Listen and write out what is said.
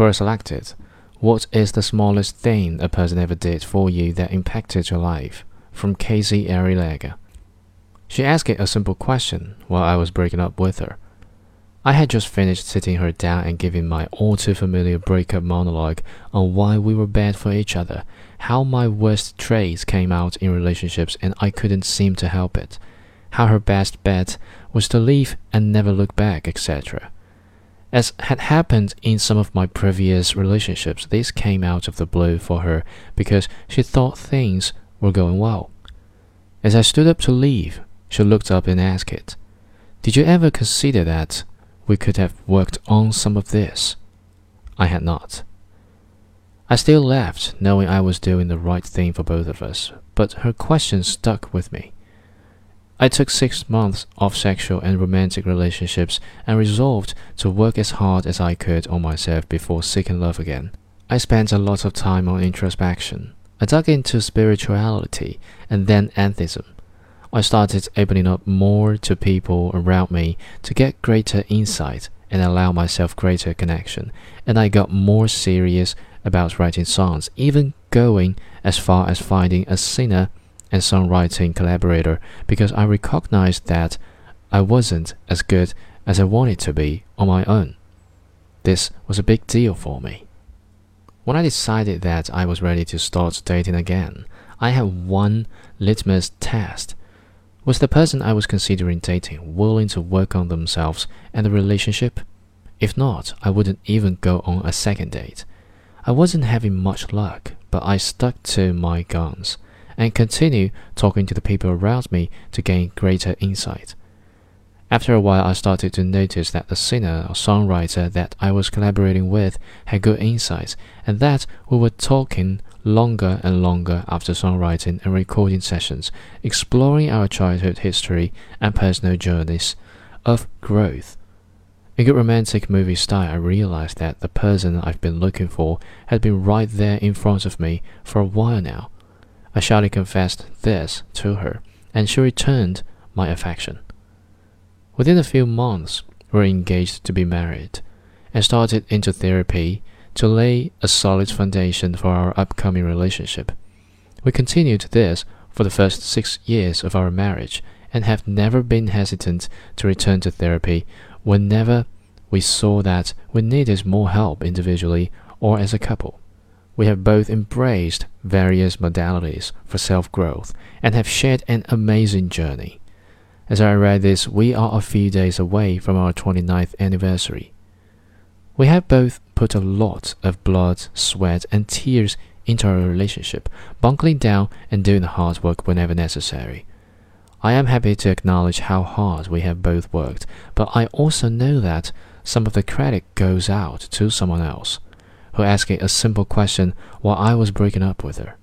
Quora selected. What is the smallest thing a person ever did for you that impacted your life? From Casey Arilega. She asked a simple question while I was breaking up with her. I had just finished sitting her down and giving my all too familiar breakup monologue on why we were bad for each other, how my worst traits came out in relationships and I couldn't seem to help it, how her best bet was to leave and never look back, etc. As had happened in some of my previous relationships, this came out of the blue for her because she thought things were going well. As I stood up to leave, she looked up and asked, Did you ever consider that we could have worked on some of this. I had not. I still left, knowing I was doing the right thing for both of us, but her question stuck with me. I took six months off sexual and romantic relationships and resolved to work as hard as I could on myself before seeking love again. I spent a lot of time on introspection. I dug into spirituality and then atheism. I started opening up more to people around me to get greater insight and allow myself greater connection. And I got more serious about writing songs, even going as far as finding a singer and songwriting collaborator because I recognized that I wasn't as good as I wanted to be on my own. This was a big deal for me. When I decided that I was ready to start dating again, I had one litmus test was the person I was considering dating willing to work on themselves and the relationship? If not, I wouldn't even go on a second date. I wasn't having much luck, but I stuck to my guns and continue talking to the people around me to gain greater insight. After a while, I started to notice that the singer or songwriter that I was collaborating with had good insights and that we were talking longer and longer after songwriting and recording sessions, exploring our childhood history and personal journeys of growth. In good romantic movie style, I realized that the person I've been looking for had been right there in front of me for a while now. I shyly confessed this to her, and she returned my affection. Within a few months, we were engaged to be married, and started into therapy to lay a solid foundation for our upcoming relationship. We continued this for the first six years of our marriage and have never been hesitant to return to therapy whenever we saw that we needed more help individually or as a couple. We have both embraced various modalities for self growth and have shared an amazing journey. As I write this, we are a few days away from our 29th anniversary. We have both put a lot of blood, sweat, and tears into our relationship, bunkering down and doing the hard work whenever necessary. I am happy to acknowledge how hard we have both worked, but I also know that some of the credit goes out to someone else, who asked a simple question while I was breaking up with her.